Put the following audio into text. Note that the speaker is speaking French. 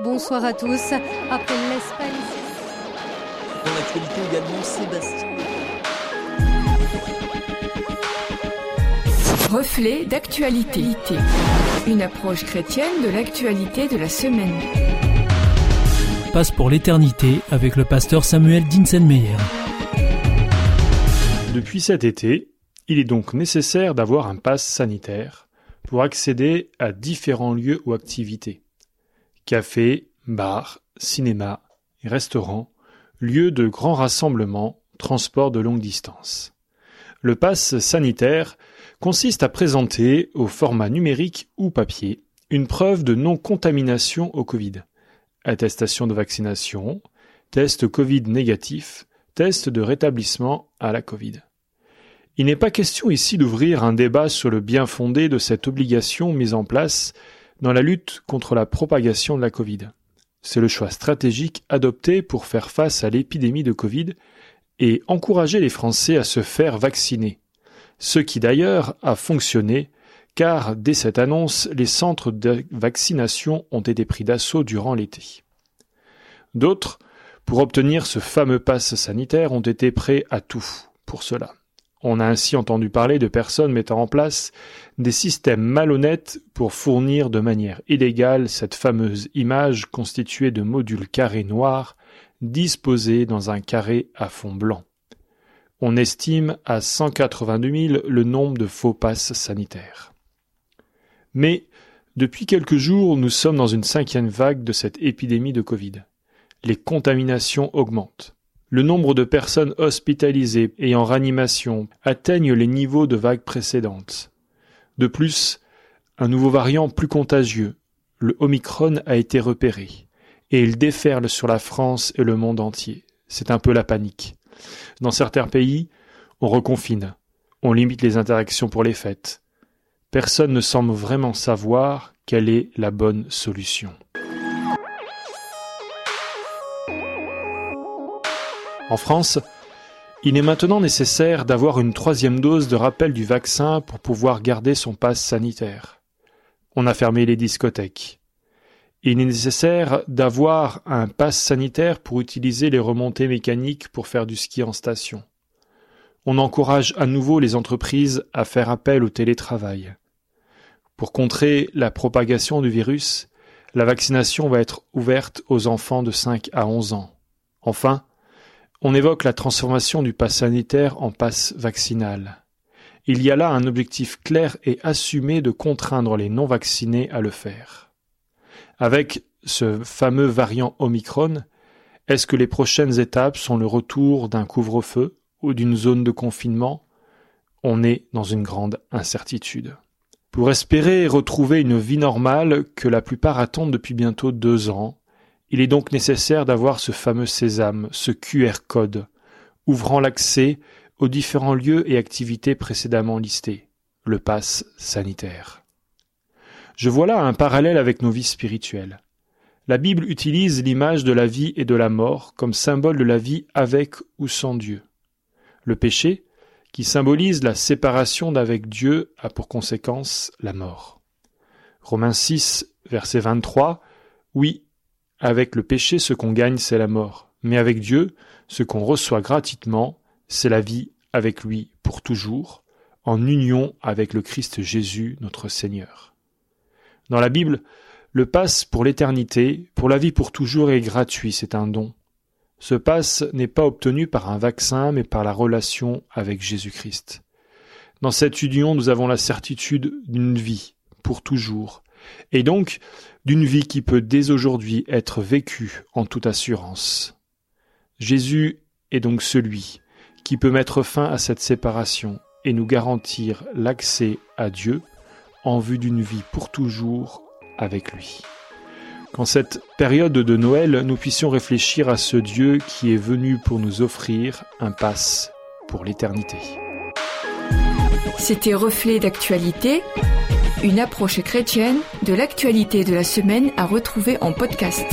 Bonsoir à tous. Après l'Espagne. Dans l'actualité également, Sébastien. Reflet d'actualité. Une approche chrétienne de l'actualité de la semaine. Passe pour l'éternité avec le pasteur Samuel Dinsenmeyer. Depuis cet été, il est donc nécessaire d'avoir un pass sanitaire pour accéder à différents lieux ou activités. Cafés, bars, cinémas, restaurants, lieux de grands rassemblements, transports de longue distance. Le pass sanitaire consiste à présenter, au format numérique ou papier, une preuve de non-contamination au Covid. Attestation de vaccination, test Covid négatif, test de rétablissement à la Covid. Il n'est pas question ici d'ouvrir un débat sur le bien fondé de cette obligation mise en place dans la lutte contre la propagation de la Covid. C'est le choix stratégique adopté pour faire face à l'épidémie de Covid et encourager les Français à se faire vacciner, ce qui d'ailleurs a fonctionné car dès cette annonce, les centres de vaccination ont été pris d'assaut durant l'été. D'autres, pour obtenir ce fameux passe sanitaire, ont été prêts à tout pour cela. On a ainsi entendu parler de personnes mettant en place des systèmes malhonnêtes pour fournir de manière illégale cette fameuse image constituée de modules carrés noirs disposés dans un carré à fond blanc. On estime à 182 000 le nombre de faux passes sanitaires. Mais depuis quelques jours, nous sommes dans une cinquième vague de cette épidémie de Covid. Les contaminations augmentent. Le nombre de personnes hospitalisées et en réanimation atteignent les niveaux de vagues précédentes. De plus, un nouveau variant plus contagieux, le Omicron, a été repéré, et il déferle sur la France et le monde entier. C'est un peu la panique. Dans certains pays, on reconfine, on limite les interactions pour les fêtes. Personne ne semble vraiment savoir quelle est la bonne solution. En France, il est maintenant nécessaire d'avoir une troisième dose de rappel du vaccin pour pouvoir garder son passe sanitaire. On a fermé les discothèques. Il est nécessaire d'avoir un passe sanitaire pour utiliser les remontées mécaniques pour faire du ski en station. On encourage à nouveau les entreprises à faire appel au télétravail. Pour contrer la propagation du virus, la vaccination va être ouverte aux enfants de 5 à 11 ans. Enfin, on évoque la transformation du pass sanitaire en passe vaccinal. Il y a là un objectif clair et assumé de contraindre les non-vaccinés à le faire. Avec ce fameux variant Omicron, est-ce que les prochaines étapes sont le retour d'un couvre-feu ou d'une zone de confinement? On est dans une grande incertitude. Pour espérer retrouver une vie normale que la plupart attendent depuis bientôt deux ans, il est donc nécessaire d'avoir ce fameux sésame, ce QR code, ouvrant l'accès aux différents lieux et activités précédemment listés, le pass sanitaire. Je vois là un parallèle avec nos vies spirituelles. La Bible utilise l'image de la vie et de la mort comme symbole de la vie avec ou sans Dieu. Le péché, qui symbolise la séparation d'avec Dieu, a pour conséquence la mort. Romains 6, verset 23, Oui, avec le péché, ce qu'on gagne, c'est la mort. Mais avec Dieu, ce qu'on reçoit gratuitement, c'est la vie avec lui pour toujours, en union avec le Christ Jésus, notre Seigneur. Dans la Bible, le passe pour l'éternité, pour la vie pour toujours est gratuit, c'est un don. Ce passe n'est pas obtenu par un vaccin, mais par la relation avec Jésus-Christ. Dans cette union, nous avons la certitude d'une vie, pour toujours, et donc d'une vie qui peut dès aujourd'hui être vécue en toute assurance. Jésus est donc celui qui peut mettre fin à cette séparation et nous garantir l'accès à Dieu en vue d'une vie pour toujours avec lui. Qu'en cette période de Noël, nous puissions réfléchir à ce Dieu qui est venu pour nous offrir un passe pour l'éternité. C'était Reflet d'actualité une approche chrétienne de l'actualité de la semaine à retrouver en podcast.